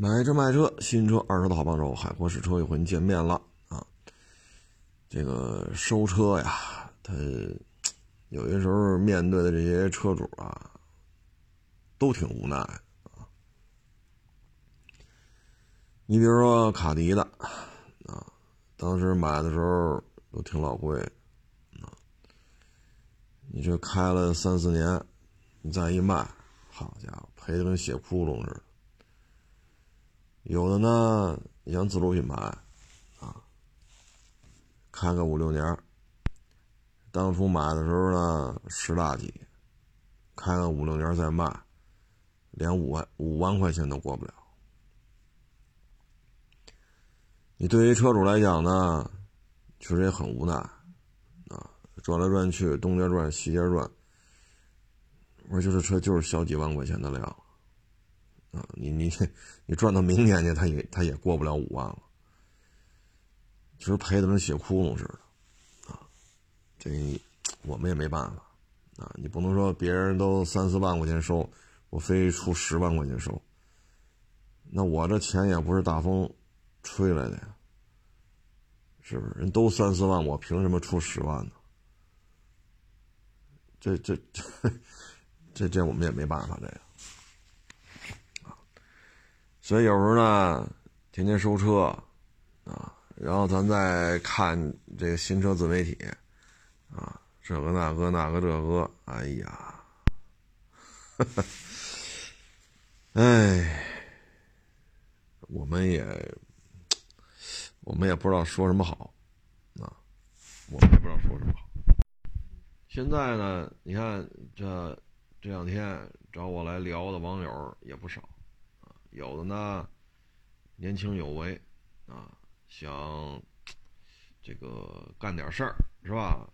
买车卖车，新车二手的好帮手，海阔试车又和您见面了啊！这个收车呀，他有些时候面对的这些车主啊，都挺无奈啊。你比如说卡迪的啊，当时买的时候都挺老贵啊，你这开了三四年，你再一卖，好家伙，赔的跟血窟窿似的。有的呢，你像自主品牌，啊，开个五六年，当初买的时候呢十大几，开个五六年再卖，连五万五万块钱都过不了。你对于车主来讲呢，确实也很无奈，啊，转来转去，东家转西家转，我说就是车就是小几万块钱的量。啊，你你你赚到明年去，他也他也过不了五万了。其实赔的跟血窟窿似的，啊，这我们也没办法，啊，你不能说别人都三四万块钱收，我非出十万块钱收，那我这钱也不是大风吹来的呀，是不是？人都三四万，我凭什么出十万呢？这这 这这这我们也没办法，这个。所以有时候呢，天天收车，啊，然后咱再看这个新车自媒体，啊，这个那个那个这个，哎呀，哎，我们也，我们也不知道说什么好，啊，我们也不知道说什么好。现在呢，你看这这两天找我来聊的网友也不少。有的呢，年轻有为，啊，想这个干点事儿是吧？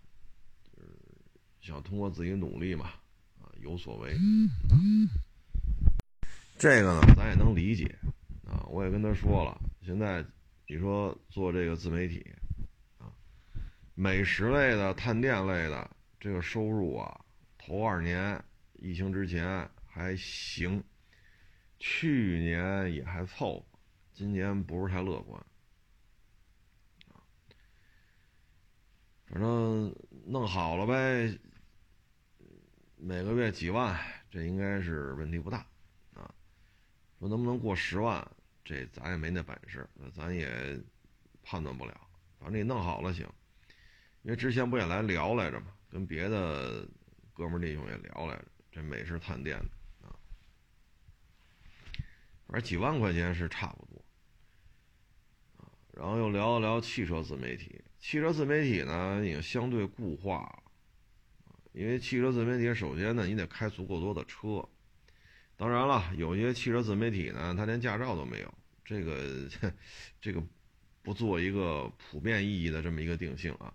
想通过自己努力嘛，啊，有所为。这个呢，咱也能理解，啊，我也跟他说了，现在你说做这个自媒体，啊，美食类的、探店类的，这个收入啊，头二年疫情之前还行。去年也还凑合，今年不是太乐观，反正弄好了呗，每个月几万，这应该是问题不大，啊，说能不能过十万，这咱也没那本事，咱也判断不了，反正你弄好了行，因为之前不也来聊来着嘛，跟别的哥们弟兄也聊来着，这美食探店。而几万块钱是差不多，啊，然后又聊了聊汽车自媒体。汽车自媒体呢，已经相对固化了，因为汽车自媒体首先呢，你得开足够多的车。当然了，有些汽车自媒体呢，他连驾照都没有，这个这个不做一个普遍意义的这么一个定性啊。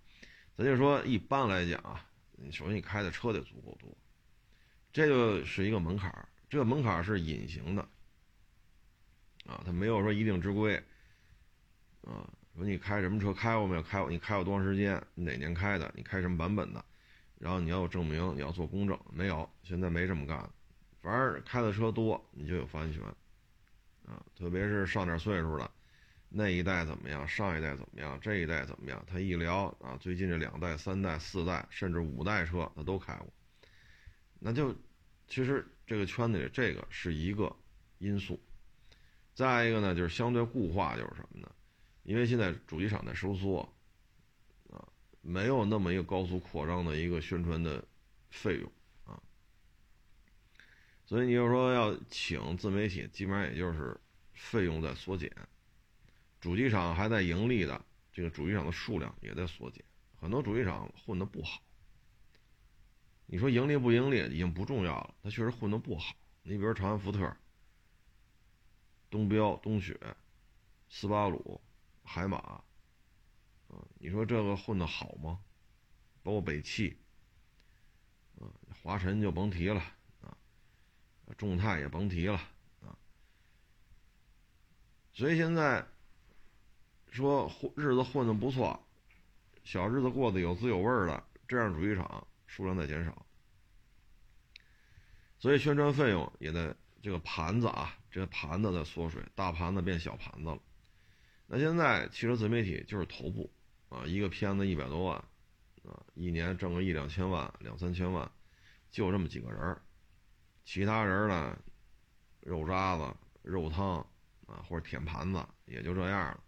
咱就说一般来讲啊，首先你开的车得足够多，这就是一个门槛，这个门槛是隐形的。啊，他没有说一定之规，啊，说你开什么车开过没有？开过，你开过多长时间？哪年开的？你开什么版本的？然后你要有证明，你要做公证，没有，现在没这么干。反正开的车多，你就有发言权，啊，特别是上点岁数了，那一代怎么样？上一代怎么样？这一代怎么样？他一聊啊，最近这两代、三代、四代，甚至五代车他都开过，那就其实这个圈子里这个是一个因素。再一个呢，就是相对固化，就是什么呢？因为现在主机厂在收缩，啊，没有那么一个高速扩张的一个宣传的费用啊，所以你就说要请自媒体，基本上也就是费用在缩减，主机厂还在盈利的，这个主机厂的数量也在缩减，很多主机厂混得不好。你说盈利不盈利已经不重要了，它确实混得不好。你比如长安福特。东标、东雪、斯巴鲁、海马，啊，你说这个混的好吗？包括北汽，啊，华晨就甭提了，啊，众泰也甭提了，啊，所以现在说混日子混的不错，小日子过得有滋有味的，这样主机厂数量在减少，所以宣传费用也在这个盘子啊，这盘子在缩水，大盘子变小盘子了。那现在汽车自媒体就是头部啊，一个片子一百多万啊，一年挣个一两千万、两三千万，就这么几个人儿，其他人呢，肉渣子、肉汤啊，或者舔盘子，也就这样了。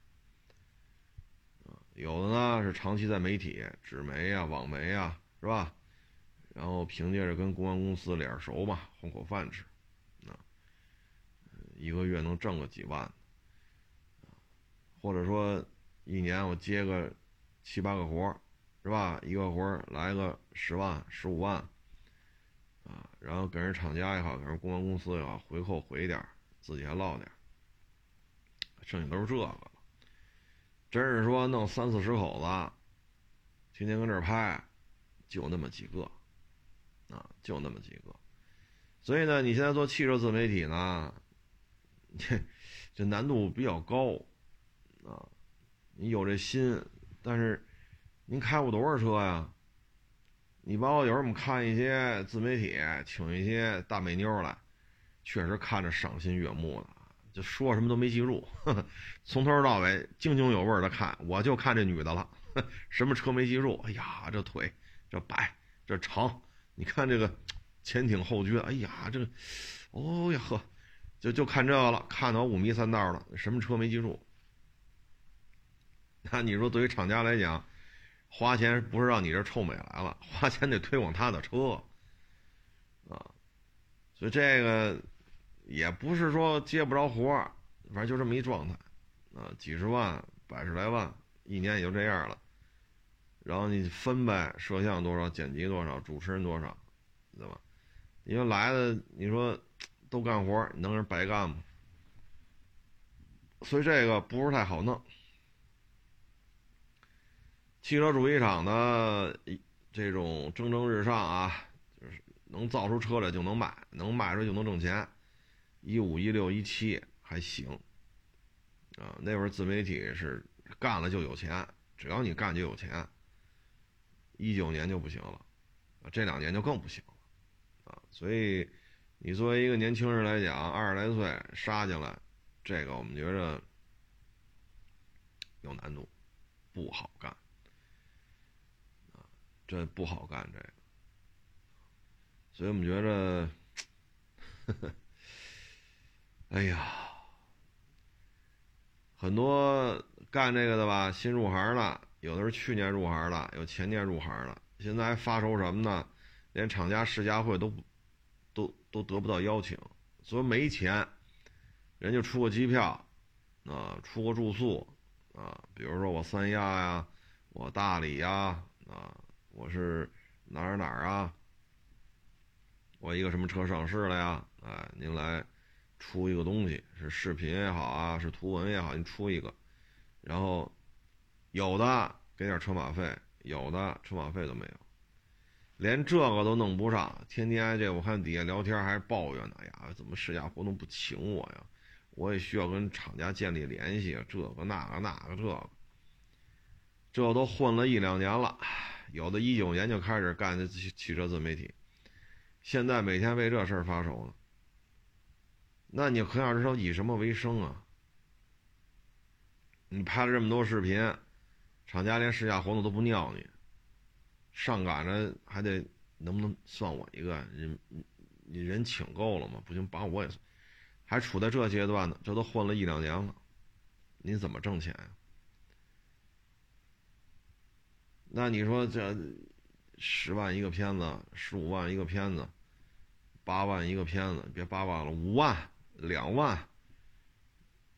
有的呢是长期在媒体、纸媒啊、网媒啊，是吧？然后凭借着跟公关公司脸熟嘛，混口饭吃，一个月能挣个几万，或者说一年我接个七八个活是吧？一个活来个十万、十五万，啊，然后给人厂家也好，给人公关公司也好，回扣回点自己还落点剩下都是这个了。真是说弄三四十口子，天天跟这儿拍，就那么几个，啊，就那么几个。所以呢，你现在做汽车自媒体呢，这这难度比较高，啊，你有这心，但是您开过多少车呀？你包括有时候我们看一些自媒体，请一些大美妞来，确实看着赏心悦目的。就说什么都没记住，从头到尾津津有味的看，我就看这女的了，什么车没记住？哎呀，这腿这白这长，你看这个前挺后撅，哎呀，这个，哦呀呵，就就看这个了，看到五迷三道了，什么车没记住？那 你说对于厂家来讲，花钱不是让你这臭美来了，花钱得推广他的车，啊，所以这个。也不是说接不着活儿，反正就这么一状态，啊，几十万、百十来万，一年也就这样了。然后你分呗，摄像多少，剪辑多少，主持人多少，对吧？因为来的你说都干活，能是白干吗？所以这个不是太好弄。汽车主机厂的这种蒸蒸日上啊，就是能造出车来就能卖，能卖出就能挣钱。一五一六一七还行，啊，那会儿自媒体是干了就有钱，只要你干就有钱。一九年就不行了，啊，这两年就更不行了，啊，所以你作为一个年轻人来讲，二十来岁杀进来，这个我们觉着有难度，不好干，啊，这不好干这个，所以我们觉着，哎呀，很多干这个的吧，新入行的，有的是去年入行的，有前年入行的，现在还发愁什么呢？连厂家试驾会都不都得不到邀请，所以没钱，人家出个机票，啊，出个住宿，啊，比如说我三亚呀，我大理呀，啊，我是哪儿哪儿啊，我一个什么车上市了呀？哎，您来。出一个东西是视频也好啊，是图文也好，你出一个，然后有的给点车马费，有的车马费都没有，连这个都弄不上，天天这我看底下聊天还抱怨呢，哎呀，怎么试驾活动不请我呀？我也需要跟厂家建立联系，这个那个那个这个，这都混了一两年了，有的一九年就开始干这汽车自媒体，现在每天为这事儿发愁呢。那你可想而知以什么为生啊？你拍了这么多视频，厂家连试驾活动都不尿你，上赶着还得能不能算我一个人？你人请够了吗？不行，把我也，还处在这阶段呢，这都混了一两年了，你怎么挣钱呀？那你说这十万一个片子，十五万一个片子，八万一个片子，别八万了，五万。两万，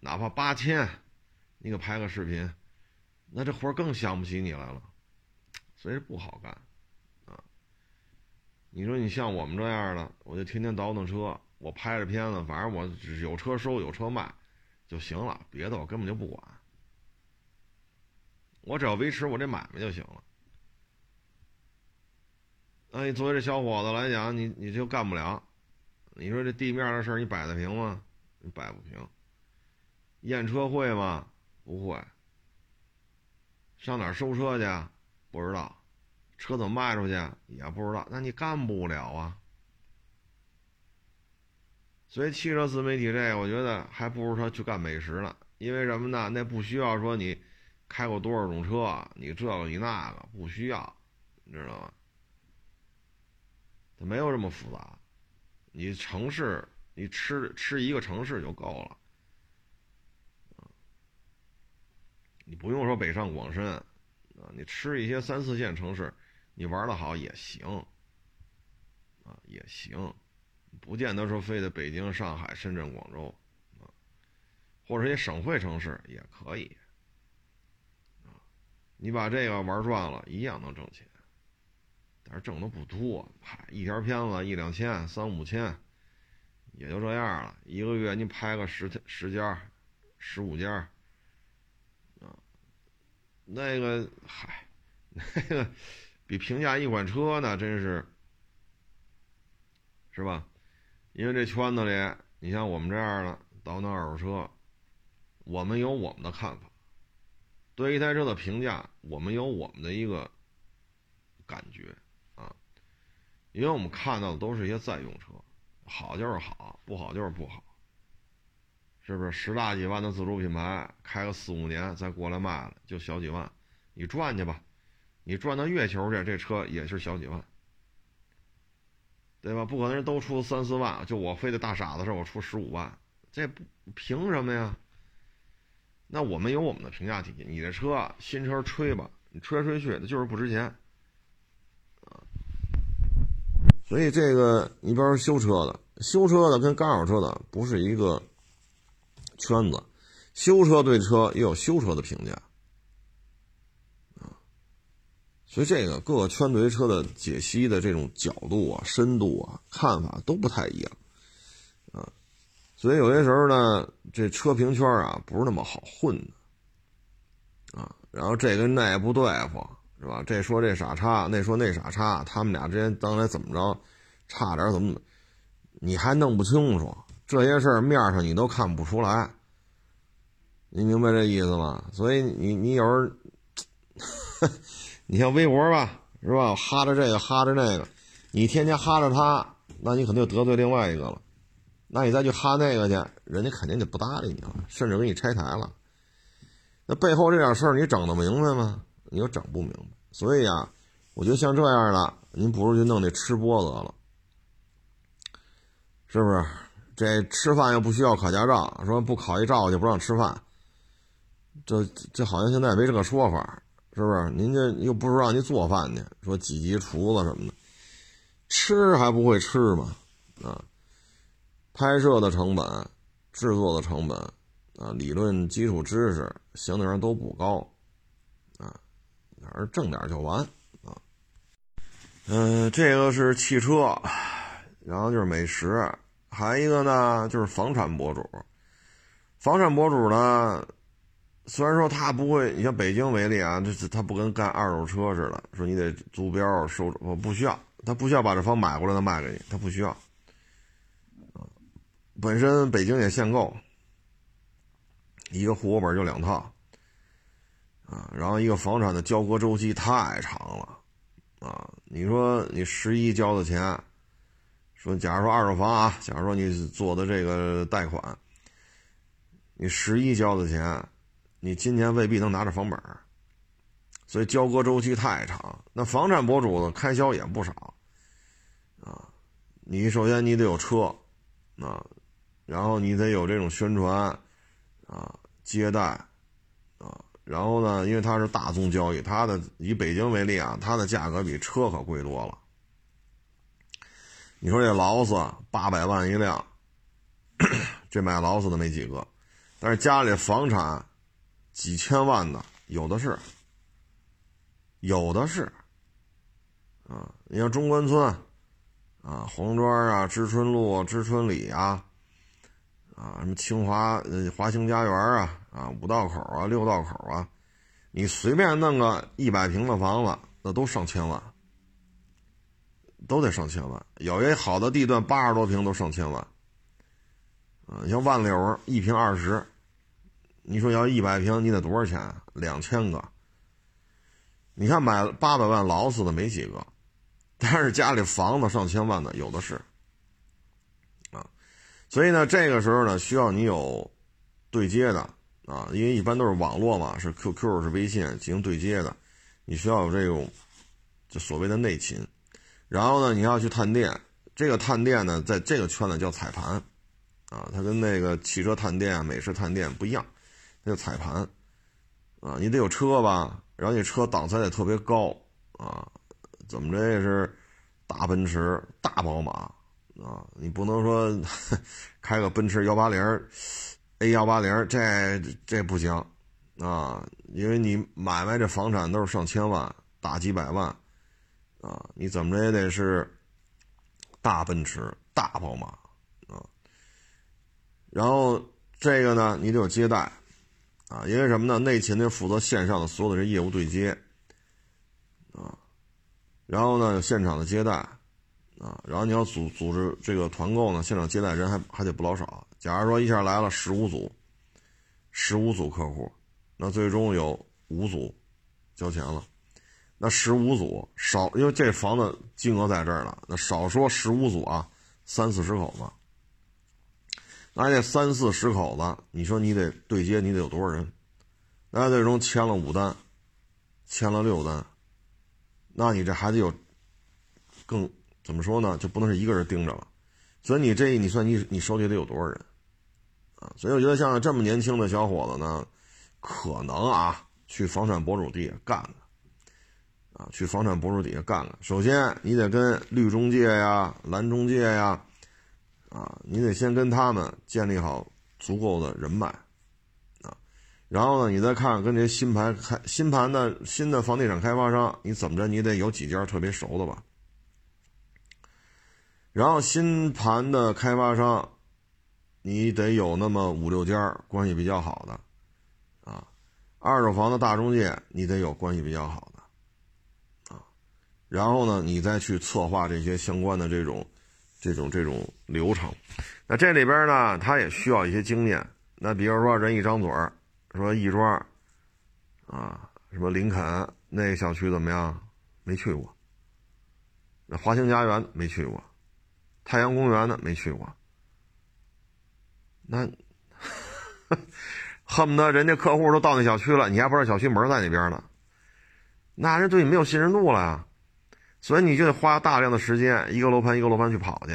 哪怕八千，你给拍个视频，那这活更想不起你来了，所以不好干，啊！你说你像我们这样的，我就天天倒腾车，我拍着片子，反正我有车收有车卖就行了，别的我根本就不管，我只要维持我这买卖就行了。那你作为这小伙子来讲，你你就干不了。你说这地面的事，你摆得平吗？你摆不平。验车会吗？不会。上哪儿收车去啊？不知道。车怎么卖出去？也不知道。那你干不了啊。所以汽车自媒体这个，我觉得还不如他去干美食呢。因为什么呢？那不需要说你开过多少种车，你这个你那个不需要，你知道吗？它没有这么复杂。你城市，你吃吃一个城市就够了，你不用说北上广深啊，你吃一些三四线城市，你玩的好也行，啊也行，不见得说非得北京、上海、深圳、广州。啊或者一些省会城市也可以，啊，你把这个玩转了，一样能挣钱，但是挣的不多，嗨，一条片子一两千、三五千，也就这样了。一个月你拍个十十家、十五家，那个嗨，那个比评价一款车呢，真是，是吧？因为这圈子里，你像我们这样的倒腾二手车。我们有我们的看法，对一台车的评价，我们有我们的一个感觉啊，因为我们看到的都是一些在用车，好就是好，不好就是不好，是不是？十大几万的自主品牌，开个四五年再过来卖了，就小几万，你赚去吧，你赚到月球去，这车也是小几万，对吧？不可能都出三四万，就我非得大傻子似我出十五万，这不凭什么呀？那我们有我们的评价体系，你的车新车吹吧，你吹来吹去的就是不值钱，啊，所以这个你比如说修车的，修车的跟二手车的不是一个圈子，修车对车也有修车的评价，啊，所以这个各个圈对车的解析的这种角度啊、深度啊、看法都不太一样，啊。所以有些时候呢，这车评圈啊不是那么好混的，啊，然后这跟那也不对付，是吧？这说这傻叉，那说那傻叉，他们俩之间当来怎么着，差点怎么怎么，你还弄不清楚这些事儿，面上你都看不出来，你明白这意思吗？所以你你有时候，你像微博吧，是吧？哈着这个哈着那个，你天天哈着他，那你肯定得罪另外一个了。那你再去哈那个去，人家肯定就不搭理你了，甚至给你拆台了。那背后这点事儿你整得明白吗？你又整不明白。所以啊，我觉得像这样的，您不如去弄那吃播得了，是不是？这吃饭又不需要考驾照，说不考一照就不让吃饭，这这好像现在没这个说法，是不是？您这又不是让您做饭去，说几级厨子什么的，吃还不会吃吗？啊？拍摄的成本、制作的成本啊，理论基础知识相对上都不高啊，反正挣点就完啊。嗯，这个是汽车，然后就是美食，还一个呢就是房产博主。房产博主呢，虽然说他不会，你像北京为例啊，这他不跟干二手车似的，说你得租标收，我不需要，他不需要把这房买过来再卖给你，他不需要。本身北京也限购，一个户口本就两套，啊，然后一个房产的交割周期太长了，啊，你说你十一交的钱，说假如说二手房啊，假如说你做的这个贷款，你十一交的钱，你今年未必能拿着房本，所以交割周期太长。那房产博主的开销也不少，啊，你首先你得有车，啊。然后你得有这种宣传，啊，接待，啊，然后呢，因为它是大宗交易，它的以北京为例啊，它的价格比车可贵多了。你说这劳斯八百万一辆，这买劳斯的没几个，但是家里房产几千万的有的是，有的是，啊，你像中关村，啊，黄庄啊，知春路、知春里啊。啊，什么清华呃华兴家园啊，啊五道口啊六道口啊，你随便弄个一百平的房子，那都上千万，都得上千万。有一好的地段八十多平都上千万，啊，你像万柳一平二十，你说要一百平你得多少钱？两千个。你看买八百万老死的没几个，但是家里房子上千万的有的是。啊所以呢，这个时候呢，需要你有对接的啊，因为一般都是网络嘛，是 QQ 是微信进行对接的，你需要有这种就所谓的内勤。然后呢，你要去探店，这个探店呢，在这个圈子叫彩盘。啊，它跟那个汽车探店、美式探店不一样，那叫彩盘。啊，你得有车吧，然后你车档次得特别高。啊，怎么着也是大奔驰、大宝马。啊，你不能说 开个奔驰幺八零，A 幺八零，这这不行。啊，因为你买卖这房产都是上千万、大几百万。啊，你怎么着也得是大奔驰、大宝马啊。然后这个呢，你得有接待啊，因为什么呢？内勤呢负责线上的所有的这业务对接啊，然后呢有现场的接待。啊，然后你要组组织这个团购呢，现场接待人还还得不老少。假如说一下来了十五组，十五组客户，那最终有五组交钱了。那十五组少，因为这房子金额在这儿了，那少说十五组啊，三四十口子。那这三四十口子，你说你得对接，你得有多少人？那最终签了五单，签了六单，那你这还得有更。怎么说呢？就不能是一个人盯着了，所以你这你算你你手里得有多少人啊？所以我觉得像这么年轻的小伙子呢，可能啊去房产博主地干干去房产博主底下干干。首先你得跟绿中介呀、蓝中介呀，啊，你得先跟他们建立好足够的人脉啊，然后呢，你再看跟这些新盘开新盘的新的房地产开发商，你怎么着你得有几家特别熟的吧？然后新盘的开发商，你得有那么五六家关系比较好的，啊，二手房的大中介你得有关系比较好的，然后呢，你再去策划这些相关的这种、这种、这种流程。那这里边呢，他也需要一些经验。那比如说人一张嘴儿说亦庄，啊，什么林肯那个小区怎么样？没去过。那华兴家园没去过。太阳公园呢？没去过。那 恨不得人家客户都到那小区了，你还不知道小区门在哪边呢？那人对你没有信任度了呀。所以你就得花大量的时间，一个楼盘一个楼盘去跑去。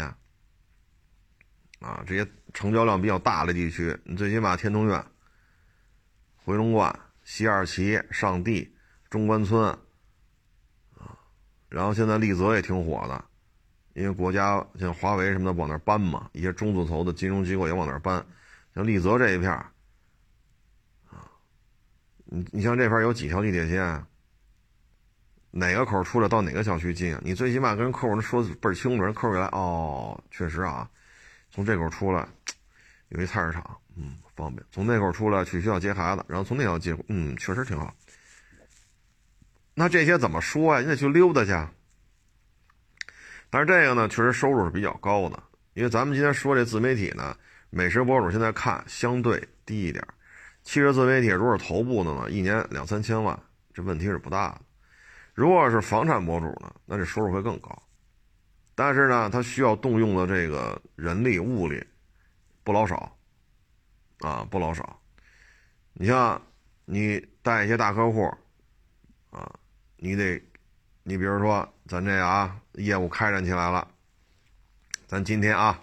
啊，这些成交量比较大的地区，你最起码天通苑、回龙观、西二旗、上地、中关村，啊，然后现在丽泽也挺火的。因为国家像华为什么的往那儿搬嘛，一些中字头的金融机构也往那儿搬，像丽泽这一片儿啊，你你像这片有几条地铁线，哪个口出来到哪个小区近啊？你最起码跟客户说倍儿清楚，人客户一来哦，确实啊，从这口出来 有一菜市场，嗯，方便；从那口出来去学校接孩子，然后从那条接，嗯，确实挺好。那这些怎么说呀？你得去溜达去。但是这个呢，确实收入是比较高的，因为咱们今天说这自媒体呢，美食博主现在看相对低一点，汽车自媒体如果是头部的呢，一年两三千万，这问题是不大的。如果是房产博主呢，那这收入会更高，但是呢，他需要动用的这个人力物力不老少，啊，不老少。你像你带一些大客户，啊，你得。你比如说，咱这啊业务开展起来了，咱今天啊，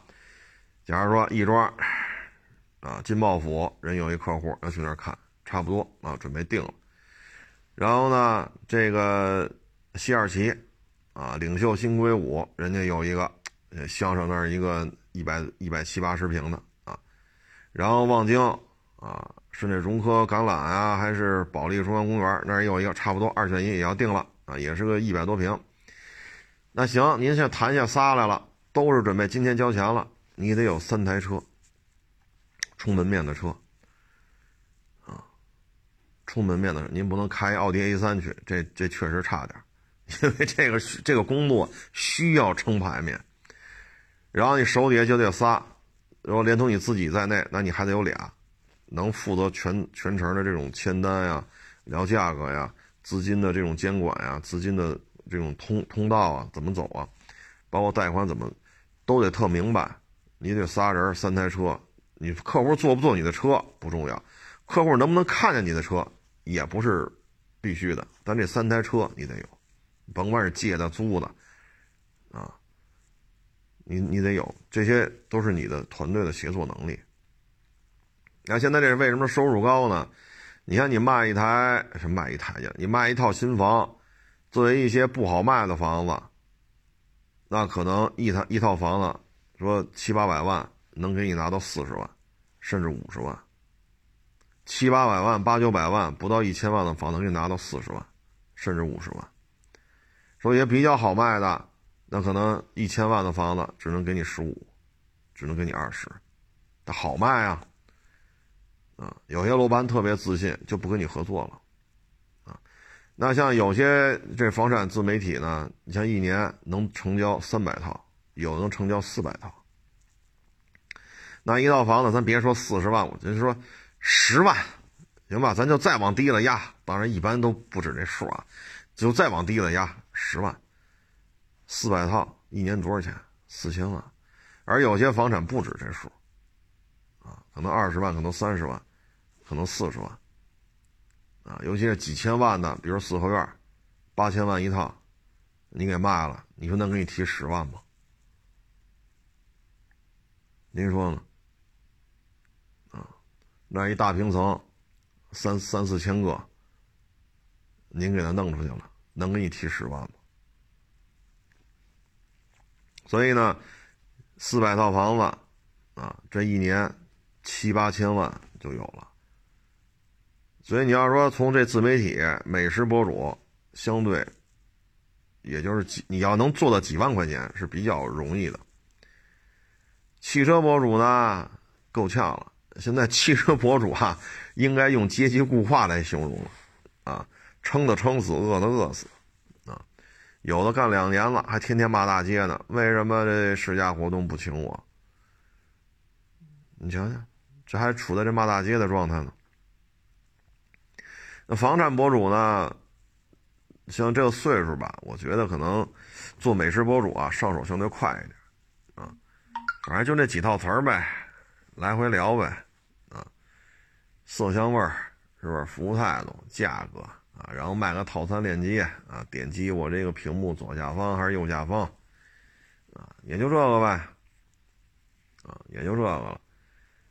假如说亦庄啊金茂府人有一客户要去那儿看，差不多啊准备定了。然后呢，这个西二旗啊领袖新硅谷人家有一个相声那儿一个一百一百七八十平的啊，然后望京啊是那融科橄榄啊还是保利中央公园那儿有一个差不多二选一也要定了。啊，也是个一百多平。那行，您现在谈下仨来了，都是准备今天交钱了。你得有三台车，充门面的车，出门面的，您不能开奥迪 A 三去，这这确实差点，因为这个这个工作需要撑牌面。然后你手底下就得仨，然后连同你自己在内，那你还得有俩，能负责全全程的这种签单呀、聊价格呀。资金的这种监管呀，资金的这种通通道啊，怎么走啊？包括贷款怎么，都得特明白。你得仨人三台车，你客户坐不坐你的车不重要，客户能不能看见你的车也不是必须的，但这三台车你得有，甭管是借的租的，啊，你你得有，这些都是你的团队的协作能力。那现在这是为什么收入高呢？你看你卖一台什么卖一台去，你卖一套新房，作为一些不好卖的房子，那可能一套一套房子。说七八百万能给你拿到四十万，甚至五十万。七八百万、八九百万不到一千万的房子给你拿到四十万，甚至五十万。说也比较好卖的，那可能一千万的房子只能给你十五，只能给你二十。它好卖啊，啊，有些楼盘特别自信，就不跟你合作了，啊。那像有些这房产自媒体呢，你像一年能成交三百套。有的能成交四百套，那一套房子，咱别说四十万，我就是说十万，行吧？咱就再往低了压，当然一般都不止这数啊，就再往低了压，十万，四百套，一年多少钱？四千万。而有些房产不止这数，啊，可能二十万，可能三十万，可能四十万，啊，尤其是几千万的，比如四合院，八千万一套，你给卖了，你说能给你提十万吗？您说呢？那一大平层，三三四千个，您给他弄出去了，能给你提十万吗？所以呢，四百套房子，啊，这一年七八千万就有了。所以你要说从这自媒体美食博主，相对，也就是几，你要能做到几万块钱是比较容易的。汽车博主呢，够呛了。现在汽车博主啊，应该用阶级固化来形容了，啊，撑的撑死，饿的饿死，啊，有的干两年了，还天天骂大街呢。为什么这试驾活动不请我？你瞧瞧，这还处在这骂大街的状态呢。那房产博主呢，像这个岁数吧，我觉得可能做美食博主啊，上手相对快一点。啊反正就那几套词儿呗，来回聊呗，色香味儿是不是？服务态度、价格啊，然后卖个套餐链接啊，点击我这个屏幕左下方还是右下方，啊，也就这个呗，啊，也就这个了。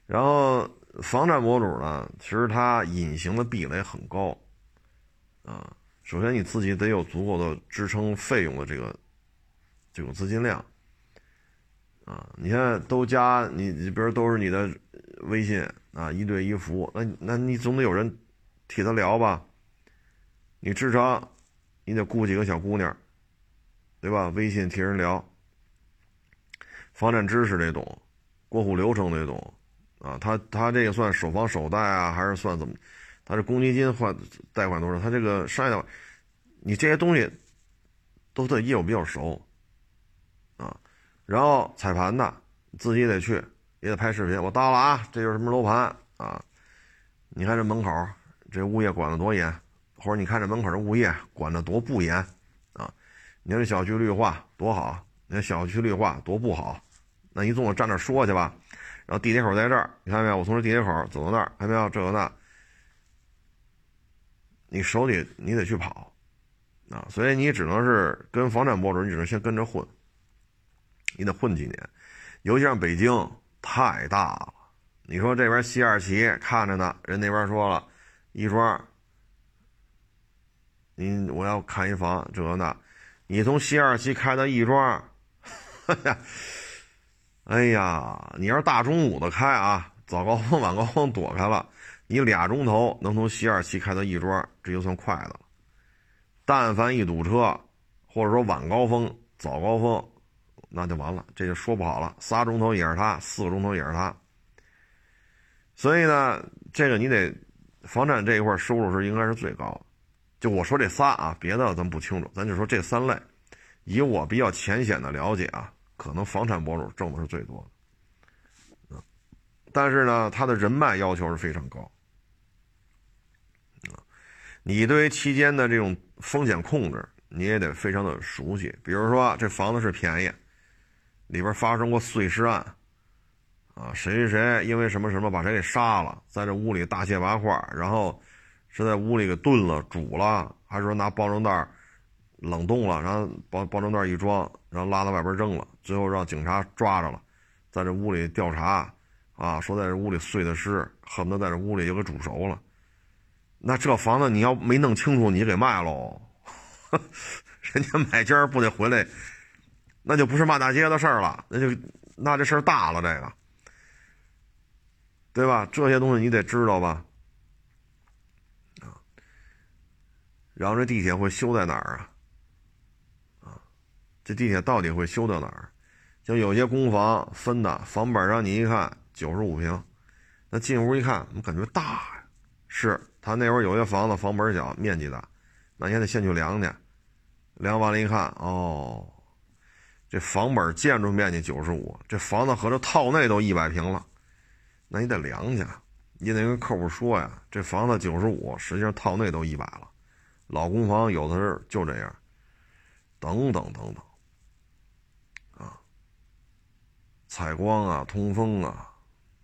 然后房产博主呢，其实他隐形的壁垒很高，啊，首先你自己得有足够的支撑费用的这个这种资金量。啊，你看都加你，你比如都是你的微信啊，一对一服务，那那你总得有人替他聊吧？你至少你得雇几个小姑娘，对吧？微信替人聊，房产知识得懂，过户流程得懂，啊，他他这个算首房首贷啊，还是算怎么？他是公积金换贷款多少？他这个商业贷款，你这些东西都得业务比较熟。然后踩盘的自己得去，也得拍视频。我到了啊，这就是什么楼盘啊？你看这门口，这物业管的多严，或者你看这门口的物业管的多不严啊？你看这小区绿化多好，你看小区绿化多不好？那你总得站那说去吧？然后地铁口在这儿，你看没有？我从这地铁口走到那儿，看没有？这个那，你手里你得去跑啊！所以你只能是跟房产博主，你只能先跟着混。你得混几年，尤其像北京太大了。你说这边西二旗看着呢，人那边说了，亦庄，你我要看一房这那，你从西二旗开到亦庄，哎呀，你要是大中午的开啊，早高峰晚高峰躲开了，你俩钟头能从西二旗开到亦庄，这就算快的了。但凡一堵车，或者说晚高峰、早高峰。那就完了，这就说不好了。仨钟头也是他，四个钟头也是他。所以呢，这个你得房产这一块收入是应该是最高。就我说这仨啊，别的咱不清楚，咱就说这三类。以我比较浅显的了解啊，可能房产博主挣的是最多的。但是呢，他的人脉要求是非常高。你对于期间的这种风险控制，你也得非常的熟悉。比如说，这房子是便宜。里边发生过碎尸案，啊，谁谁谁因为什么什么把谁给杀了，在这屋里大卸八块，然后是在屋里给炖了、煮了，还是说拿包装袋冷冻了，然后包包装袋一装，然后拉到外边扔了，最后让警察抓着了，在这屋里调查，啊，说在这屋里碎的尸，恨不得在这屋里就给煮熟了。那这房子你要没弄清楚，你给卖喽，人家买家不得回来，那就不是骂大街的事儿了，那就那这事儿大了，这个。对吧？这些东西你得知道吧？啊，然后这地铁会修在哪儿啊？啊，这地铁到底会修到哪儿？像有些公房分的房本上你一看九十五平，那进屋一看，怎么感觉大呀。是他那会儿有些房子房本小，面积大，那你还得先去量去，量完了，一看，哦，这房本建筑面积九十五，这房子合着套内都一百平了。那你得量去，你得跟客户说呀，这房子九十五，实际上套内都一百了，老公房有的是就这样，等等等等，啊，采光啊，通风啊，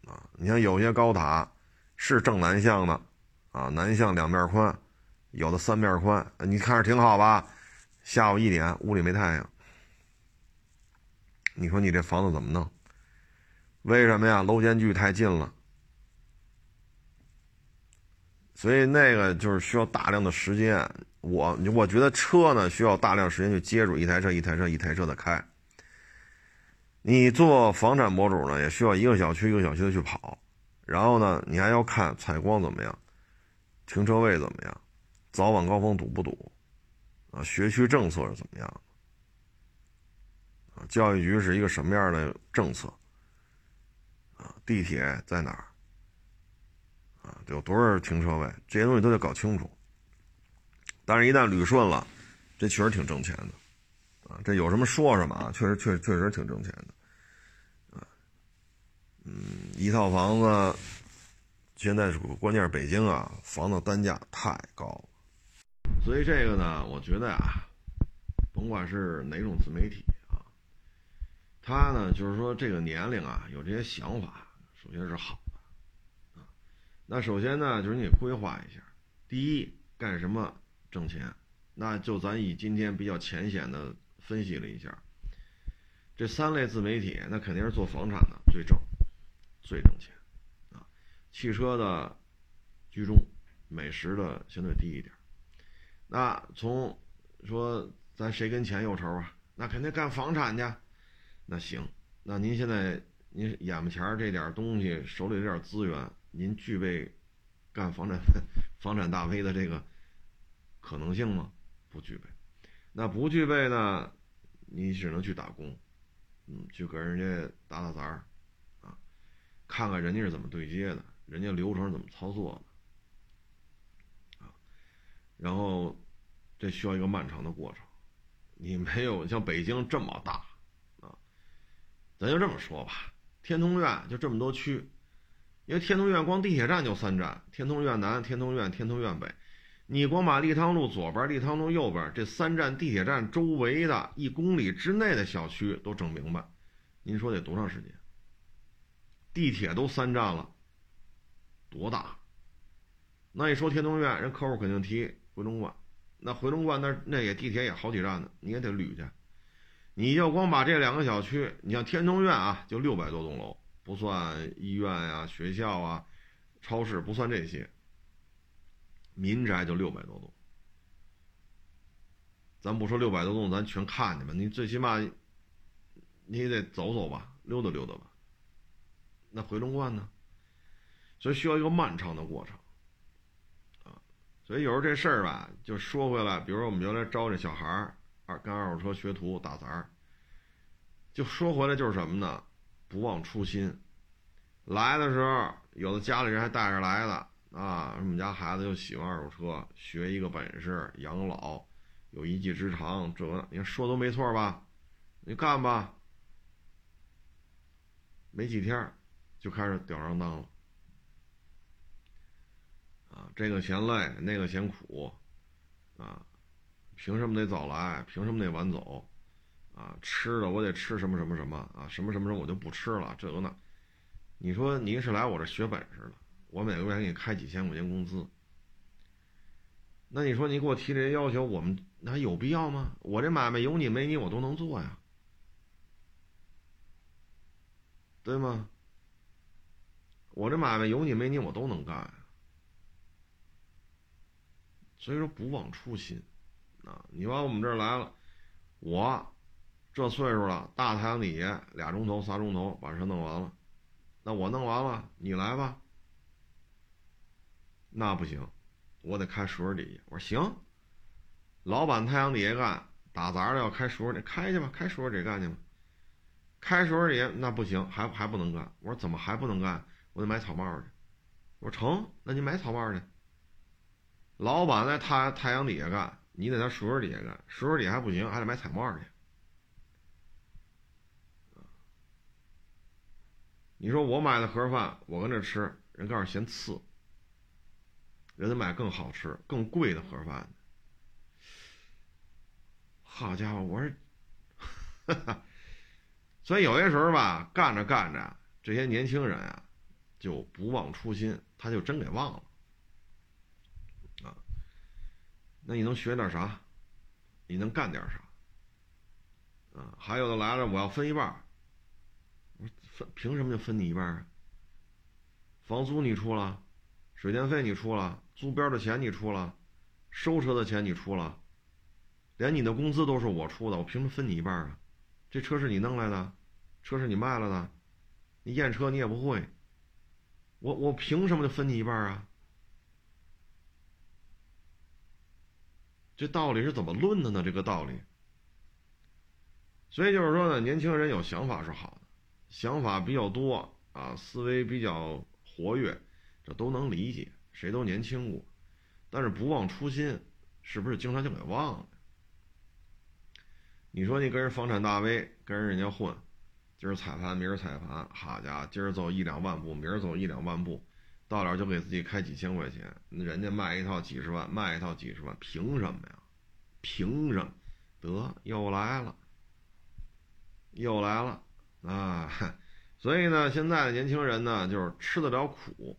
啊，你像有些高塔是正南向的，啊，南向两面宽，有的三面宽，你看着挺好吧？下午一点屋里没太阳，你说你这房子怎么弄？为什么呀？楼间距太近了，所以那个就是需要大量的时间。我我觉得车呢需要大量时间去接触一台车一台车一台车的开。你做房产博主呢，也需要一个小区一个小区的去跑，然后呢，你还要看采光怎么样，停车位怎么样，早晚高峰堵不堵，啊，学区政策是怎么样，教育局是一个什么样的政策？啊地铁在哪儿？啊，有多少停车位？这些东西都得搞清楚。但是，一旦捋顺了，这确实挺挣钱的，啊，这有什么说什么啊，确实确确实挺挣钱的，啊，嗯，一套房子现在是关键是北京啊，房子单价太高了，所以这个呢，我觉得啊，甭管是哪种自媒体。他呢，就是说这个年龄啊，有这些想法，首先是好的，啊，那首先呢，就是你规划一下，第一干什么挣钱，那就咱以今天比较浅显的分析了一下，这三类自媒体，那肯定是做房产的最挣，最挣钱，啊，汽车的居中，美食的相对低一点，那从说咱谁跟钱有仇啊？那肯定干房产去。那行，那您现在您眼巴前这点东西，手里这点资源，您具备干房产 房产大 V 的这个可能性吗？不具备。那不具备呢，你只能去打工，嗯，去给人家打打杂儿，啊，看看人家是怎么对接的，人家流程怎么操作的，啊，然后这需要一个漫长的过程，你没有像北京这么大。咱就这么说吧，天通苑就这么多区，因为天通苑光地铁站就三站：天通苑南、天通苑、天通苑北。你光把立汤路左边、立汤路右边这三站地铁站周围的一公里之内的小区都整明白，您说得多长时间？地铁都三站了，多大？那一说天通苑，人客户肯定提回龙观，那回龙观那那也地铁也好几站呢，你也得捋去。你就光把这两个小区，你像天通苑啊，就六百多栋楼，不算医院呀、学校啊、超市，不算这些，民宅就六百多栋。咱不说六百多栋，咱全看去吧。你最起码你也得走走吧，溜达溜达吧。那回龙观呢？所以需要一个漫长的过程啊。所以有时候这事儿吧，就说回来，比如说我们原来招这小孩儿。跟二手车学徒打杂儿，就说回来就是什么呢？不忘初心。来的时候，有的家里人还带着来的啊，我们家孩子就喜欢二手车，学一个本事，养老，有一技之长，这你看说都没错吧？你干吧，没几天就开始吊儿郎当了啊！这个嫌累，那个嫌苦啊。凭什么得早来？凭什么得晚走？啊，吃的我得吃什么什么什么啊？什么什么什么我就不吃了。这个那，你说您是来我这学本事的，我每个月给你开几千块钱工资，那你说你给我提这些要求，我们那还有必要吗？我这买卖有你没你我都能做呀，对吗？我这买卖有你没你我都能干，所以说不忘初心啊！你往我们这儿来了，我这岁数了，大太阳底下俩钟头仨钟头把事弄完了，那我弄完了，你来吧。那不行，我得开水底下。我说行，老板太阳底下干，打杂的要开水底，开去吧，开水底干去吧。开水底下那不行，还还不能干。我说怎么还不能干？我得买草帽去。我说成，那你买草帽去。老板在太太阳底下干，你在他水底下干，水底下还不行，还得买彩帽去。你说我买的盒饭，我跟这吃，人告诉嫌次。人家买更好吃、更贵的盒饭。好家伙，我说，所以有些时候吧，干着干着，这些年轻人啊，就不忘初心，他就真给忘了。啊，那你能学点啥？你能干点啥？啊，还有的来了，我要分一半。我说分，凭什么就分你一半啊？房租你出了，水电费你出了。租标的钱你出了，收车的钱你出了，连你的工资都是我出的，我凭什么分你一半啊？这车是你弄来的，车是你卖了的，你验车你也不会，我我凭什么就分你一半啊？这道理是怎么论的呢？这个道理，所以就是说呢，年轻人有想法是好的，想法比较多啊，思维比较活跃，这都能理解。谁都年轻过，但是不忘初心，是不是经常就给忘了？你说你跟人房产大 V，跟人家混，今儿踩盘，明儿踩盘，好家伙，今儿走一两万步，明儿走一两万步，到了就给自己开几千块钱，人家卖一套几十万，卖一套几十万，凭什么呀？凭什么？得又来了，又来了啊！所以呢，现在的年轻人呢，就是吃得了苦，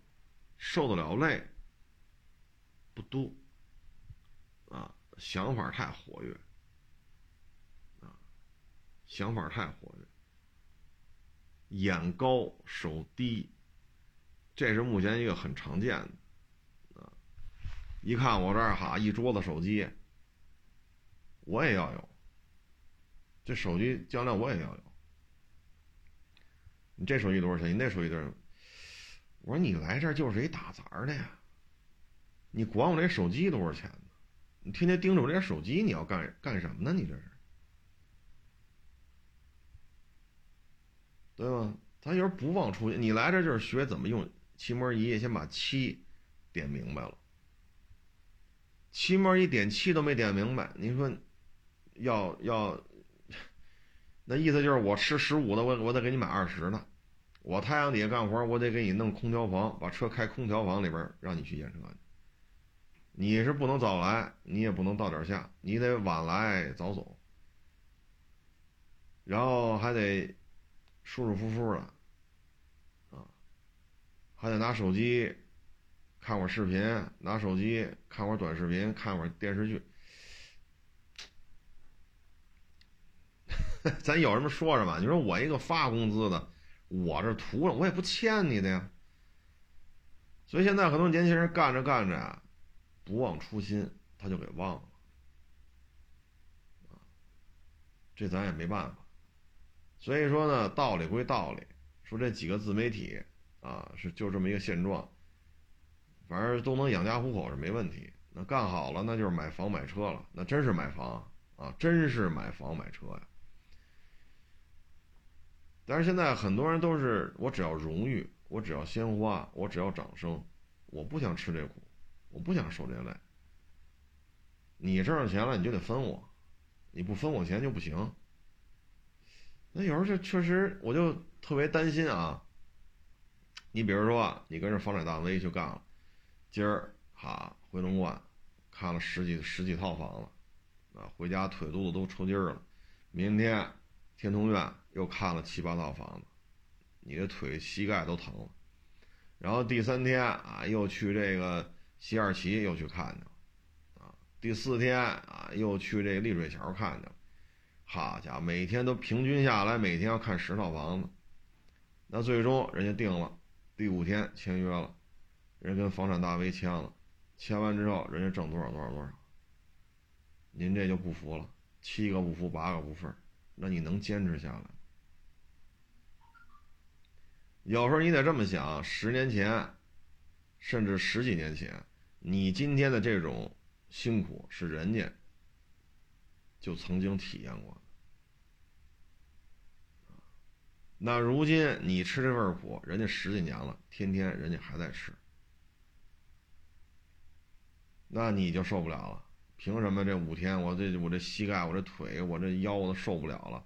受得了累。不多，啊，想法太活跃，啊，想法太活跃，眼高手低，这是目前一个很常见的，啊，一看我这儿哈一桌子手机，我也要有，这手机将来我也要有，你这手机多少钱？你那手机多少？我说你来这儿就是一打杂的呀。你管我这手机多少钱呢？你天天盯着我这手机，你要干干什么呢？你这是，对吧？咱就是不忘初心。你来这就是学怎么用漆膜仪也，先把漆点明白了。漆膜仪点漆都没点明白，你说要要，那意思就是我吃十五的，我我得给你买二十的。我太阳底下干活，我得给你弄空调房，把车开空调房里边，让你去验车去。你是不能早来，你也不能到点下，你得晚来早走，然后还得舒舒服服的，还得拿手机看会儿视频，拿手机看会儿短视频，看会儿电视剧。咱有什么说什么。你说我一个发工资的，我这图了，我也不欠你的呀。所以现在很多年轻人干着干着啊。不忘初心，他就给忘了，这咱也没办法。所以说呢，道理归道理，说这几个自媒体啊，是就这么一个现状，反正都能养家糊口是没问题。那干好了，那就是买房买车了，那真是买房啊，真是买房买车呀。但是现在很多人都是，我只要荣誉，我只要鲜花，我只要掌声，我不想吃这苦。我不想受这累。你挣着钱了，你就得分我，你不分我钱就不行。那有时候就确实，我就特别担心啊。你比如说，你跟着房产大 V 去干了，今儿哈回龙观看了十几十几套房子，啊，回家腿肚子都抽筋了。明天天通苑又看了七八套房子，你的腿膝盖都疼了。然后第三天啊，又去这个西二旗又去看去了，啊，第四天啊，又去这个丽水桥看去了。好家伙，每天都平均下来，每天要看十套房子。那最终人家定了，第五天签约了，人跟房产大 V 签了，签完之后人家挣多少多少多少，您这就不服了，七个不服八个不忿，那你能坚持下来？有时候你得这么想，十年前，甚至十几年前，你今天的这种辛苦是人家就曾经体验过。那如今你吃这份苦，人家十几年了，天天人家还在吃，那你就受不了了。凭什么这五天我这我这膝盖我这腿我这腰我都受不了了，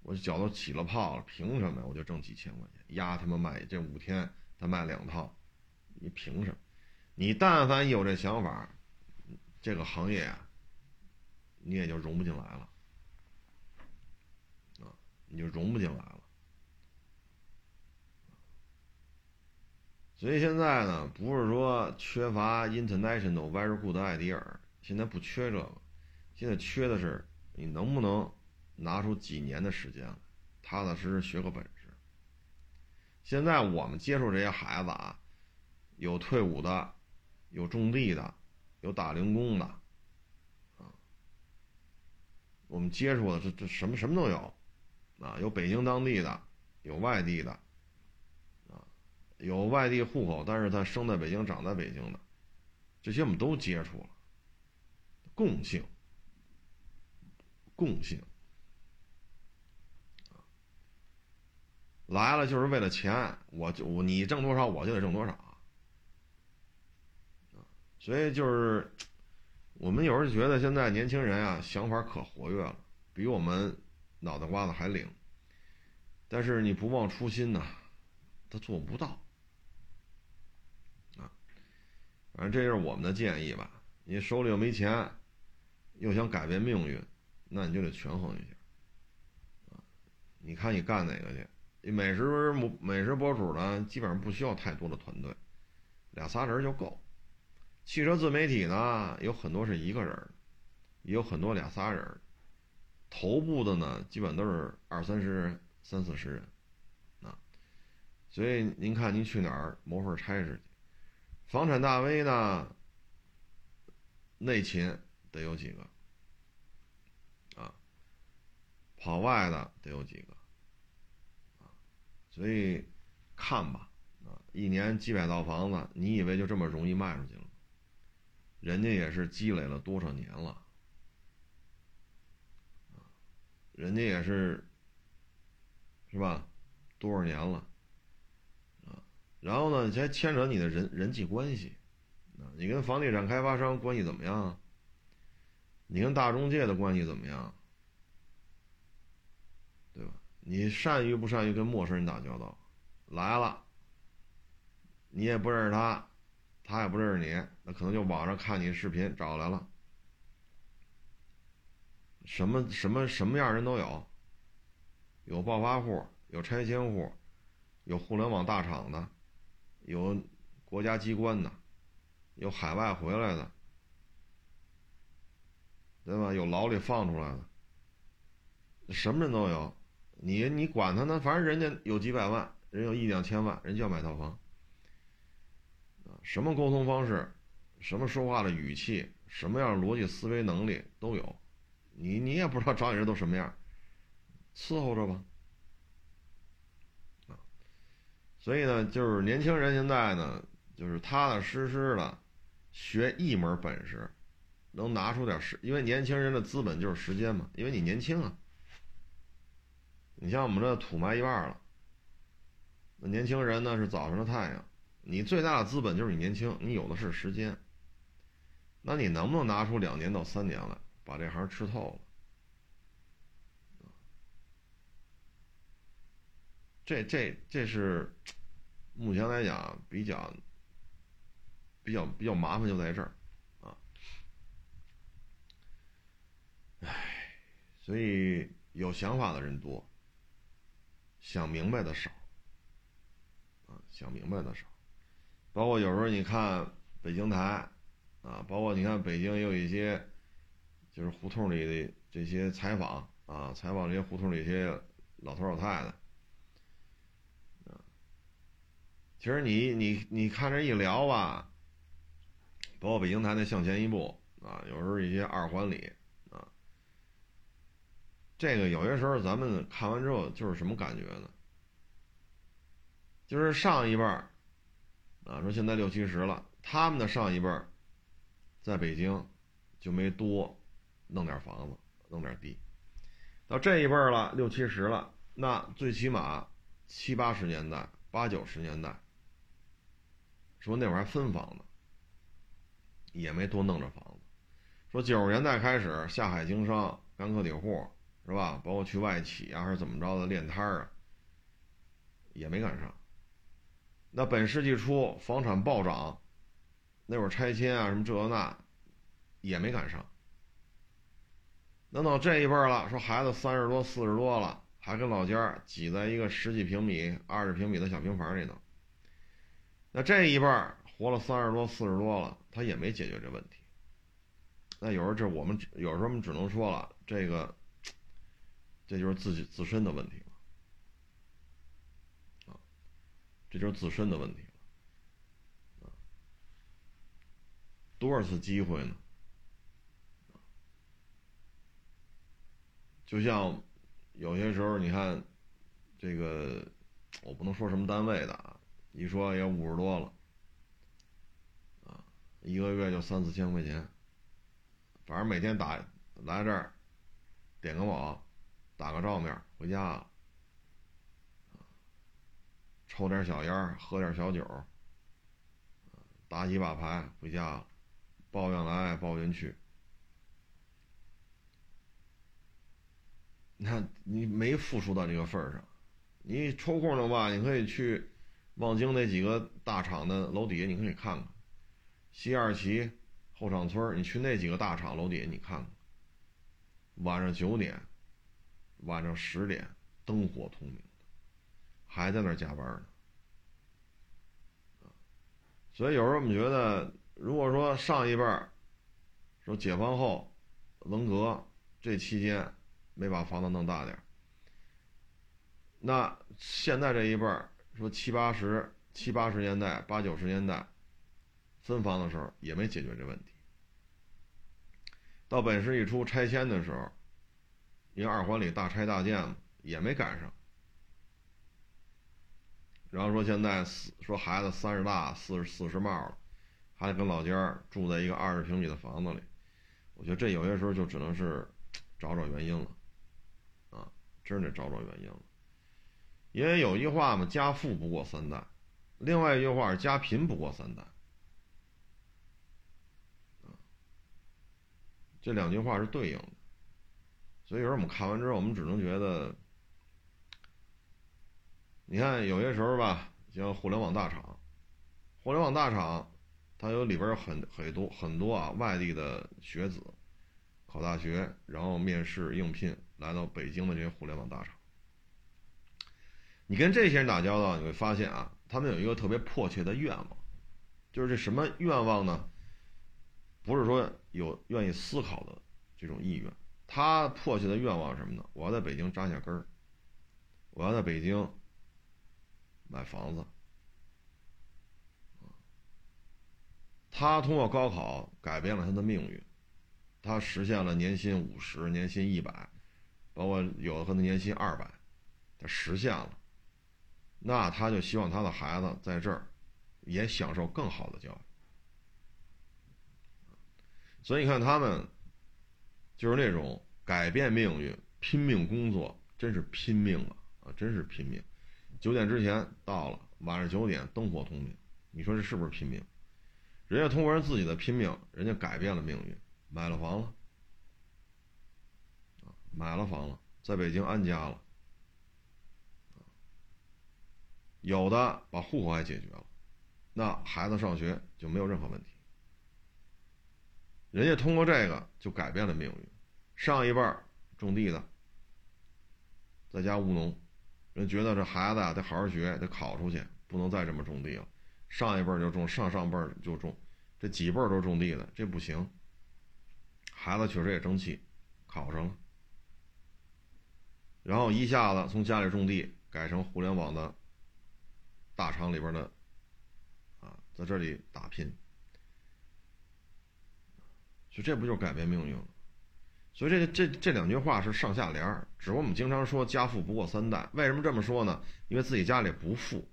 我脚都起了泡了？凭什么我就挣几千块钱？压他妈卖这五天他卖两套，你凭什么？你但凡有这想法，这个行业啊，你也就融不进来了，啊，你就融不进来了。所以现在呢，不是说缺乏 international very good idea，现在不缺这个，现在缺的是你能不能拿出几年的时间，踏踏实实学个本事。现在我们接触这些孩子啊，有退伍的，有种地的，有打零工的，啊，我们接触的这这什么什么都有，啊，有北京当地的，有外地的。有外地户口，但是他生在北京、长在北京的，这些我们都接触了。共性，共性，来了就是为了钱，我就你挣多少我就得挣多少，所以就是我们有时候觉得现在年轻人啊想法可活跃了，比我们脑袋瓜子还灵，但是你不忘初心呐，他做不到。反正这是我们的建议吧。你手里又没钱，又想改变命运，那你就得权衡一下。啊，你看你干哪个去？美食美食博主呢，基本上不需要太多的团队，俩仨人就够。汽车自媒体呢，有很多是一个人，也有很多俩仨人。头部的呢，基本都是二三十人、三四十人。啊，所以您看您去哪儿谋份差事去？房产大 V 呢？内勤得有几个啊？跑外的得有几个啊？所以看吧啊，一年几百套房子，你以为就这么容易卖出去了？人家也是积累了多少年了啊？人家也是是吧？多少年了？然后呢，还牵扯你的人人际关系，啊，你跟房地产开发商关系怎么样？你跟大中介的关系怎么样？对吧？你善于不善于跟陌生人打交道？来了，你也不认识他，他也不认识你，那可能就网上看你视频找来了。什么什么什么样人都有，有暴发户，有拆迁户，有互联网大厂的。有国家机关的，有海外回来的，对吧？有牢里放出来的，什么人都有。你你管他呢？反正人家有几百万，人有一两千万，人就要买套房。什么沟通方式，什么说话的语气，什么样逻辑思维能力都有。你你也不知道找你人都什么样，伺候着吧。所以呢，就是年轻人现在呢，就是踏踏实实的学一门本事，能拿出点时，因为年轻人的资本就是时间嘛，因为你年轻啊。你像我们这土埋一半了，那年轻人呢是早上的太阳，你最大的资本就是你年轻，你有的是时间。那你能不能拿出两年到三年来把这行吃透了？这这这是目前来讲比较比较比较麻烦，就在这儿啊。唉，所以有想法的人多，想明白的少想明白的少。包括有时候你看北京台，啊，包括你看北京也有一些，就是胡同里的这些采访啊，采访这些胡同里一些老头老太太，啊，其实你你你看这一聊吧，包括北京台那向前一步啊，有时候一些二环里啊。这个有些时候咱们看完之后就是什么感觉呢？就是上一辈儿啊，说现在六七十了，他们的上一辈儿在北京就没多弄点房子，弄点地。到这一辈儿了，六七十了，那最起码七八十年代、八九十年代，说那会儿还分房子，也没多弄着房子。说九十年代开始下海经商，干个体户。是吧？包括去外企啊，还是怎么着的练摊儿啊，也没赶上。那本世纪初房产暴涨，那会儿拆迁啊什么这那，也没赶上。等到这一辈儿了，说孩子三十多、四十多了，还跟老家挤在一个十几平米、二十平米的小平房里头。那这一半活了三十多、四十多了，他也没解决这问题。那有时候这我们有时候我们只能说了这个。这就是自己自身的问题了，啊，这就是自身的问题了，啊，多少次机会呢？就像有些时候，你看这个，我不能说什么单位的啊，一说也五十多了，啊，一个月就三四千块钱，反正每天打来这儿点个网。打个照面回家，抽点小烟喝点小酒，打几把牌回家，抱怨来抱怨去。你看，你没付出到这个份儿上，你抽空的话，你可以去望京那几个大厂的楼底下，你可以看看，西二旗、后厂村，你去那几个大厂楼底下，你看看，晚上九点。晚上十点，灯火通明，还在那儿加班呢。所以有时候我们觉得，如果说上一辈儿说解放后，文革这期间没把房子弄大点儿，那现在这一辈儿说七八十、七八十年代、八九十年代分房的时候也没解决这问题，到本市一出拆迁的时候。因为二环里大拆大建嘛，也没赶上。然后说现在说孩子三十大四十四十冒了，还得跟老家住在一个二十平米的房子里，我觉得这有些时候就只能是找找原因了，啊，真得找找原因了。因为有一句话嘛，家富不过三代，另外一句话是家贫不过三代，这两句话是对应的。所以有时候我们看完之后，我们只能觉得，你看有些时候吧，像互联网大厂，互联网大厂，它有里边有很很多很多啊外地的学子，考大学，然后面试应聘来到北京的这些互联网大厂。你跟这些人打交道，你会发现啊，他们有一个特别迫切的愿望，就是这什么愿望呢？不是说有愿意思考的这种意愿。他迫切的愿望是什么呢？我要在北京扎下根儿，我要在北京买房子。他通过高考改变了他的命运，他实现了年薪五十、年薪一百，包括有的可能年薪二百，他实现了。那他就希望他的孩子在这儿也享受更好的教育。所以你看他们。就是那种改变命运、拼命工作，真是拼命啊！啊，真是拼命。九点之前到了，晚上九点灯火通明。你说这是不是拼命？人家通过人自己的拼命，人家改变了命运，买了房了，买了房了，在北京安家了。有的把户口还解决了，那孩子上学就没有任何问题。人家通过这个就改变了命运，上一辈种地的，在家务农，人觉得这孩子啊得好好学，得考出去，不能再这么种地了。上一辈就种，上上辈就种，这几辈都种地的，这不行。孩子确实也争气，考上了，然后一下子从家里种地改成互联网的大厂里边的，啊，在这里打拼。就这不就改变命运了？所以这这这两句话是上下联儿。只不过我们经常说家富不过三代，为什么这么说呢？因为自己家里不富，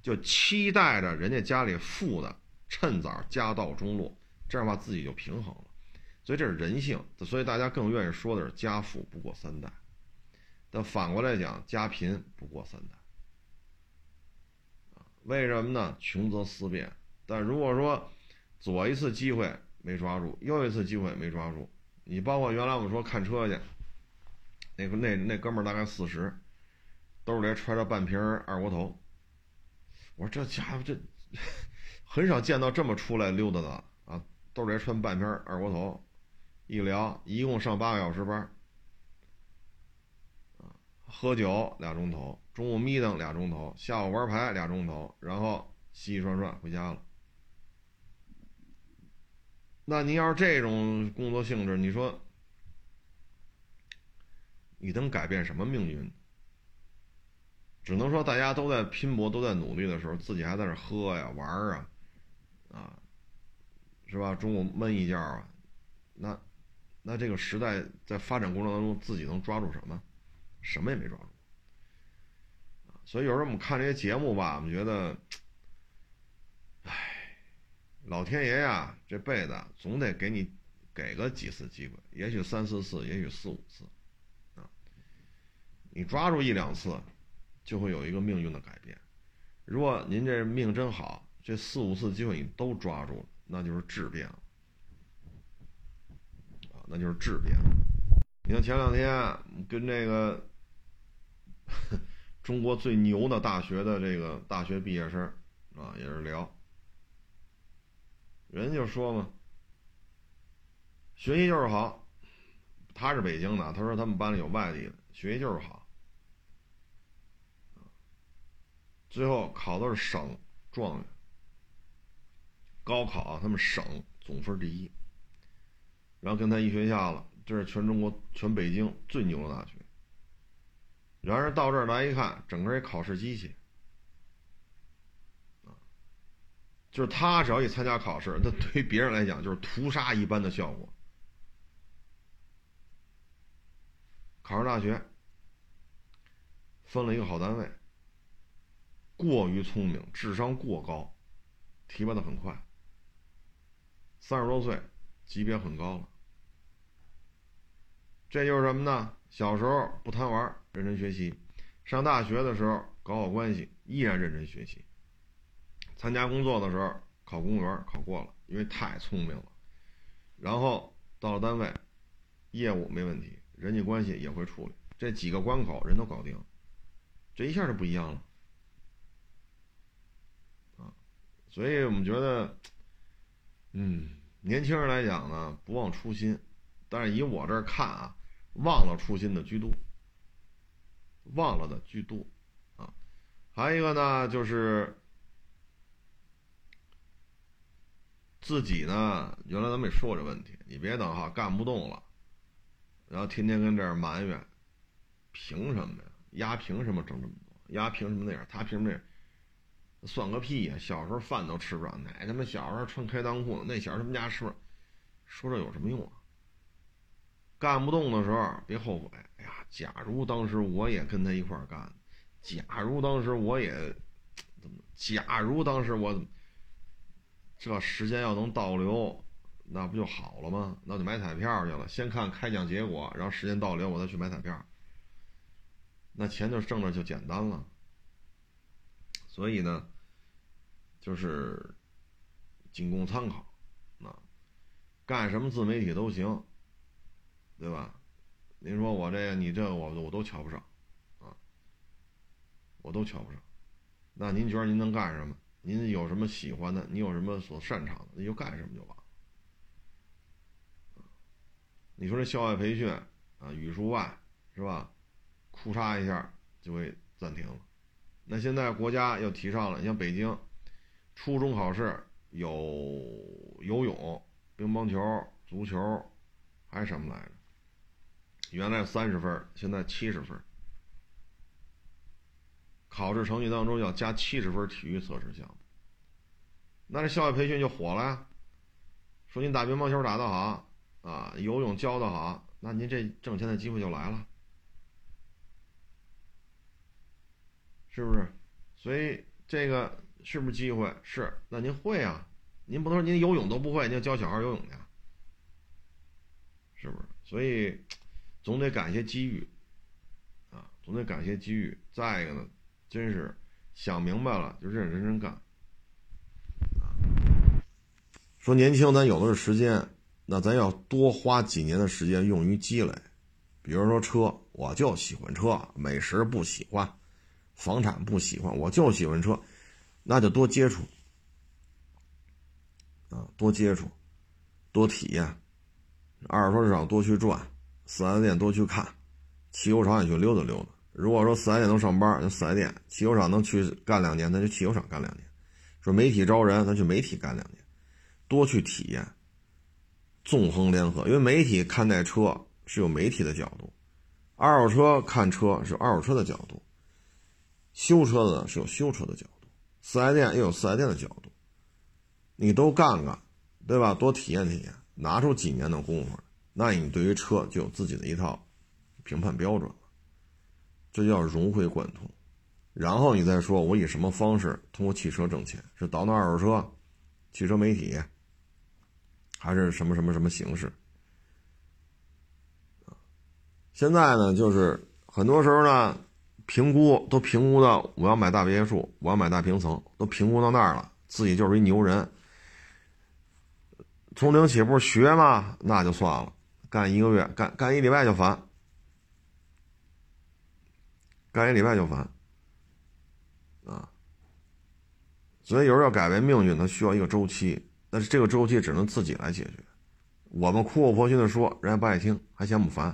就期待着人家家里富的，趁早家道中落，这样的话自己就平衡了。所以这是人性，所以大家更愿意说的是家富不过三代。但反过来讲，家贫不过三代。为什么呢？穷则思变。但如果说左一次机会。没抓住，又一次机会没抓住。你包括原来我们说看车去，那个那那哥们儿大概四十，兜里揣着半瓶二锅头。我说这家伙这 很少见到这么出来溜达的啊，兜里揣半瓶二锅头。一聊，一共上八个小时班，喝酒俩钟头，中午眯瞪俩钟头，下午玩牌俩钟头，然后洗洗涮涮回家了。那您要是这种工作性质，你说你能改变什么命运？只能说大家都在拼搏、都在努力的时候，自己还在那喝呀、玩啊，啊，是吧？中午闷一觉啊，那那这个时代在发展过程当中，自己能抓住什么？什么也没抓住。所以有时候我们看这些节目吧，我们觉得。哎老天爷呀，这辈子总得给你给个几次机会，也许三四次，也许四五次，啊，你抓住一两次，就会有一个命运的改变。如果您这命真好，这四五次机会你都抓住了，那就是质变了，啊，那就是质变了。你看前两天跟这个中国最牛的大学的这个大学毕业生啊，也是聊。人就说嘛，学习就是好。他是北京的，他说他们班里有外地的，学习就是好。最后考的是省状元，高考他们省总分第一。然后跟他一学校了，这是全中国、全北京最牛的大学。然而到这儿来一看，整个一考试机器。就是他只要一参加考试，那对于别人来讲就是屠杀一般的效果。考上大学，分了一个好单位，过于聪明，智商过高，提拔的很快。三十多岁，级别很高了。这就是什么呢？小时候不贪玩，认真学习；上大学的时候搞好关系，依然认真学习。参加工作的时候考公务员考过了，因为太聪明了。然后到了单位，业务没问题，人际关系也会处理，这几个关口人都搞定，这一下就不一样了。啊，所以我们觉得，嗯，年轻人来讲呢，不忘初心，但是以我这儿看啊，忘了初心的居多，忘了的居多，啊，还有一个呢就是。自己呢？原来咱们也说过这问题，你别等哈干不动了，然后天天跟这儿埋怨，凭什么呀？丫凭什么挣这么多？丫凭什么那样？他凭什么那样？算个屁呀！小时候饭都吃不上，哪他妈小时候穿开裆裤？那小时候他们家吃，说这有什么用啊？干不动的时候别后悔。哎呀，假如当时我也跟他一块干，假如当时我也？假如当时我。这时间要能倒流，那不就好了吗？那就买彩票去了，先看开奖结果，然后时间倒流，我再去买彩票。那钱就挣着就简单了。所以呢，就是仅供参考。啊，干什么自媒体都行，对吧？您说我这个你这个我我都瞧不上，啊，我都瞧不上。那您觉得您能干什么？您有什么喜欢的？你有什么所擅长的？你就干什么就完了。你说这校外培训啊，语数外是吧？库嚓一下就会暂停了，那现在国家又提倡了，你像北京，初中考试有游泳、乒乓球、足球，还什么来着？原来三十分，现在七十分。考试成绩当中要加七十分体育测试项目，那这校外培训就火了呀。说您打乒乓球打得好啊，游泳教得好，那您这挣钱的机会就来了，是不是？所以这个是不是机会？是。那您会啊？您不能说您游泳都不会，您教小孩游泳去，是不是？所以总得感谢机遇啊，总得感谢机遇。再一个呢？真是想明白了就认认真真干，说年轻咱有的是时间，那咱要多花几年的时间用于积累。比如说车，我就喜欢车，美食不喜欢，房产不喜欢，我就喜欢车，那就多接触啊，多接触，多体验，二手车市场多去转，四 S 店多去看，汽修厂也去溜达溜达。如果说四 S 店能上班，那四 S 店；汽修厂能去干两年，那就汽修厂干两年。说媒体招人，咱去媒体干两年，多去体验，纵横联合。因为媒体看待车是有媒体的角度，二手车看车是二手车的角度，修车的是有修车的角度，四 S 店也有四 S 店的角度。你都干干，对吧？多体验体验，拿出几年的功夫，那你对于车就有自己的一套评判标准了。这叫融会贯通，然后你再说，我以什么方式通过汽车挣钱？是倒腾二手车、汽车媒体，还是什么什么什么形式？现在呢，就是很多时候呢，评估都评估到我要买大别墅，我要买大平层，都评估到那儿了，自己就是一牛人。从零起步学嘛，那就算了，干一个月，干干一礼拜就烦。干一礼拜就烦，啊，所以有时候要改变命运，它需要一个周期，但是这个周期只能自己来解决。我们苦口婆心的说，人家不爱听，还嫌我们烦，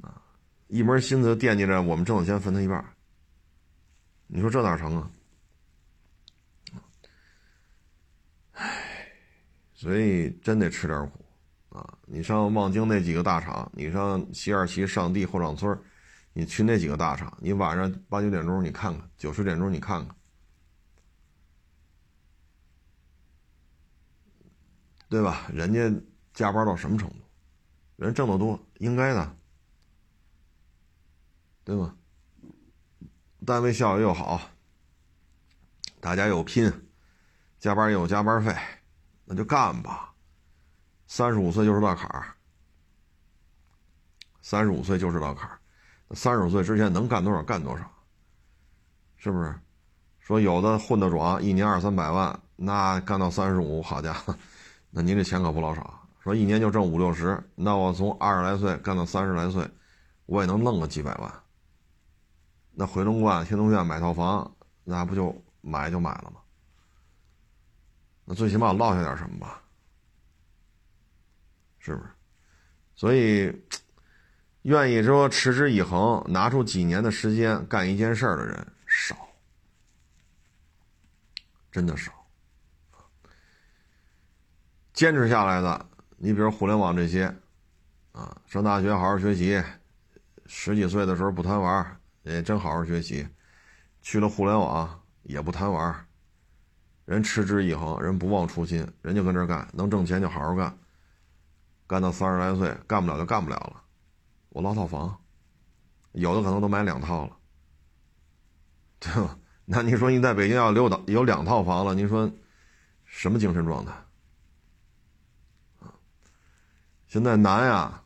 啊，一门心思惦记着我们挣的钱分他一半，你说这哪成啊？所以真得吃点苦。啊，你上望京那几个大厂，你上西二旗、上地、后厂村，你去那几个大厂，你晚上八九点钟你看看，九十点钟你看看，对吧？人家加班到什么程度？人挣得多，应该的，对吗？单位效益又好，大家又拼，加班又有加班费，那就干吧。三十五岁就是道坎儿，三十五岁就是道坎儿，三十五岁之前能干多少干多少，是不是？说有的混得爽，一年二三百万，那干到三十五，好家伙，那您这钱可不老少。说一年就挣五六十，那我从二十来岁干到三十来岁，我也能弄个几百万。那回龙观、天通苑买套房，那不就买就买了吗？那最起码落下点什么吧。是不是？所以，愿意说持之以恒，拿出几年的时间干一件事儿的人少，真的少。坚持下来的，你比如互联网这些，啊，上大学好好学习，十几岁的时候不贪玩，也真好好学习，去了互联网也不贪玩，人持之以恒，人不忘初心，人就跟这干，能挣钱就好好干。干到三十来岁，干不了就干不了了。我捞套房，有的可能都买两套了，对吧？那你说你在北京要留到有两套房了，你说什么精神状态？现在难呀，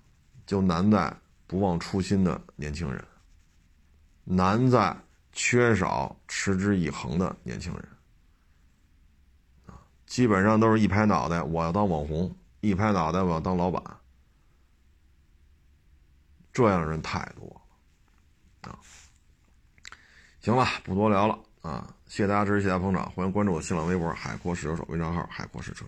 就难在不忘初心的年轻人，难在缺少持之以恒的年轻人。基本上都是一拍脑袋，我要当网红。一拍脑袋，我要当老板，这样的人太多了啊！行了，不多聊了啊！谢谢大家支持，谢谢大家捧场，欢迎关注我新浪微博“海阔试车手”微账号“海阔试车”。